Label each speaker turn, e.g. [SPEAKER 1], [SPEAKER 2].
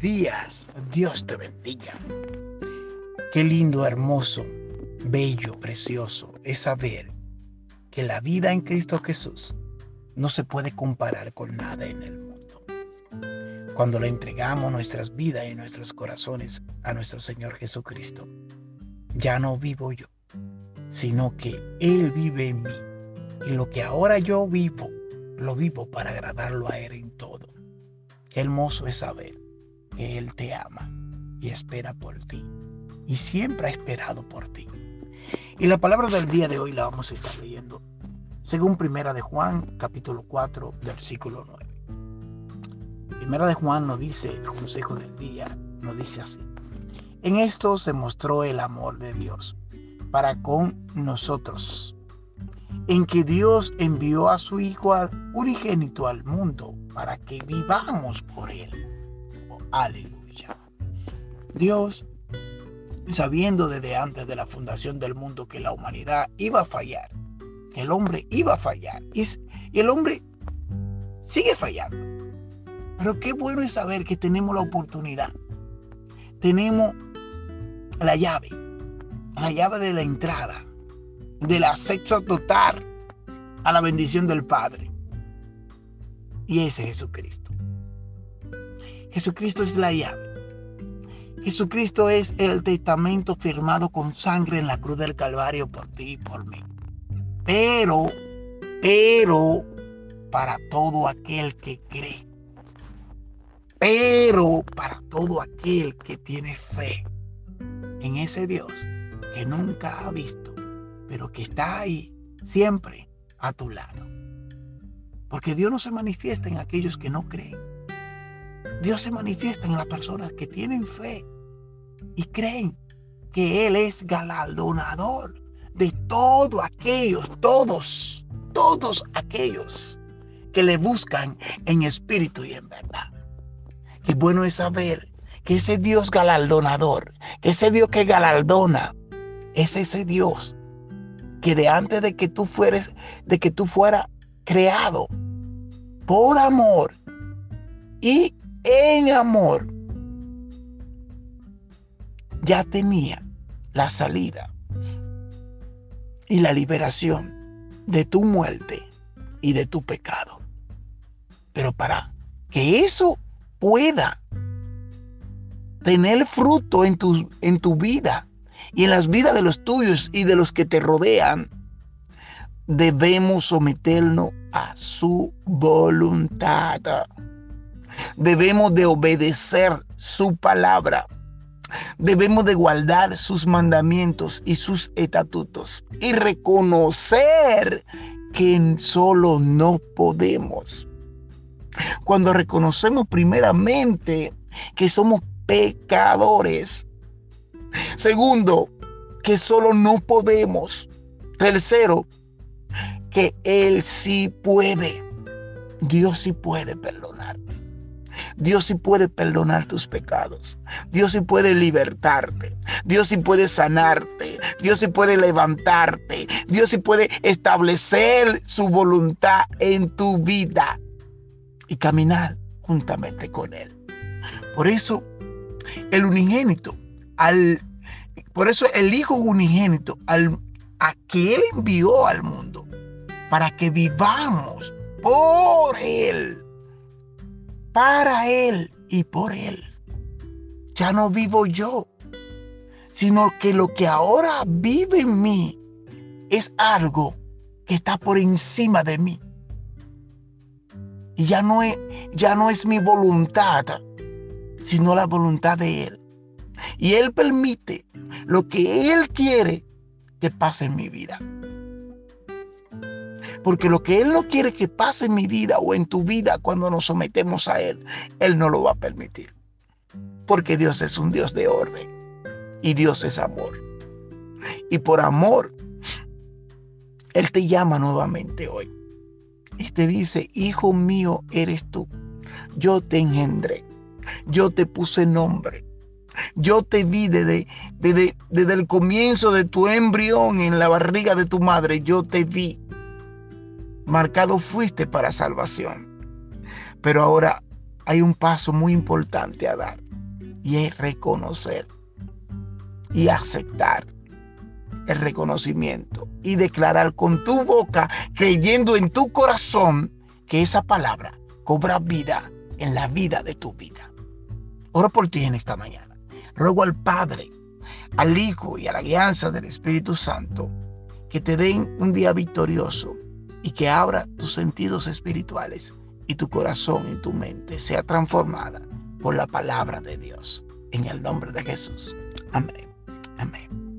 [SPEAKER 1] días. Dios te bendiga. Qué lindo, hermoso, bello, precioso es saber que la vida en Cristo Jesús no se puede comparar con nada en el mundo. Cuando le entregamos nuestras vidas y nuestros corazones a nuestro Señor Jesucristo, ya no vivo yo, sino que Él vive en mí. Y lo que ahora yo vivo, lo vivo para agradarlo a Él en todo. Qué hermoso es saber que Él te ama y espera por ti. Y siempre ha esperado por ti. Y la palabra del día de hoy la vamos a estar leyendo según Primera de Juan, capítulo 4, versículo 9. Primera de Juan nos dice, el consejo del día, nos dice así. En esto se mostró el amor de Dios para con nosotros, en que Dios envió a su Hijo unigénito al mundo para que vivamos por Él. Aleluya. Dios, sabiendo desde antes de la fundación del mundo que la humanidad iba a fallar, el hombre iba a fallar y, el hombre sigue fallando. Pero qué bueno es saber que tenemos la oportunidad, tenemos la llave, la llave de la entrada, del acceso total a la bendición del Padre. Y ese es Jesucristo. Jesucristo es la llave. Jesucristo es el testamento firmado con sangre en la cruz del Calvario por ti y por mí. Pero, pero, para todo aquel que cree. Pero para todo aquel que tiene fe en ese Dios que nunca ha visto, pero que está ahí siempre a tu lado. Porque Dios no se manifiesta en aquellos que no creen. Dios se manifiesta en las personas que tienen fe y creen que Él es galardonador de todos aquellos, todos, todos aquellos que le buscan en espíritu y en verdad. Qué bueno es saber que ese Dios galardonador, que ese Dios que galardona, es ese Dios que de antes de que tú fueres, de que tú fueras creado por amor y en amor, ya tenía la salida y la liberación de tu muerte y de tu pecado. Pero para que eso pueda tener fruto en tu, en tu vida y en las vidas de los tuyos y de los que te rodean, debemos someternos a su voluntad. Debemos de obedecer su palabra. Debemos de guardar sus mandamientos y sus estatutos y reconocer que solo no podemos. Cuando reconocemos primeramente que somos pecadores. Segundo, que solo no podemos. Tercero, que Él sí puede. Dios sí puede perdonarte. Dios sí puede perdonar tus pecados. Dios sí puede libertarte. Dios sí puede sanarte. Dios sí puede levantarte. Dios sí puede establecer su voluntad en tu vida y caminar juntamente con Él. Por eso, el unigénito, al, por eso el Hijo unigénito, al, a que Él envió al mundo, para que vivamos por Él para Él y por Él. Ya no vivo yo, sino que lo que ahora vive en mí es algo que está por encima de mí. Y ya no es, ya no es mi voluntad, sino la voluntad de Él. Y Él permite lo que Él quiere que pase en mi vida. Porque lo que Él no quiere que pase en mi vida o en tu vida cuando nos sometemos a Él, Él no lo va a permitir. Porque Dios es un Dios de orden y Dios es amor. Y por amor, Él te llama nuevamente hoy. Y te dice, hijo mío eres tú. Yo te engendré. Yo te puse nombre. Yo te vi desde, desde, desde, el comienzo de tu embrión en la barriga de tu madre. Yo te vi marcado fuiste para salvación. Pero ahora hay un paso muy importante a dar. y es reconocer y aceptar el reconocimiento y declarar con tu boca, creyendo en tu corazón, que esa palabra cobra vida en la vida de tu vida. Oro por ti en esta mañana. Ruego al Padre, al Hijo y a la guianza del Espíritu Santo que te den un día victorioso y que abra tus sentidos espirituales y tu corazón y tu mente sea transformada por la palabra de Dios. En el nombre de Jesús. Amén. Amén.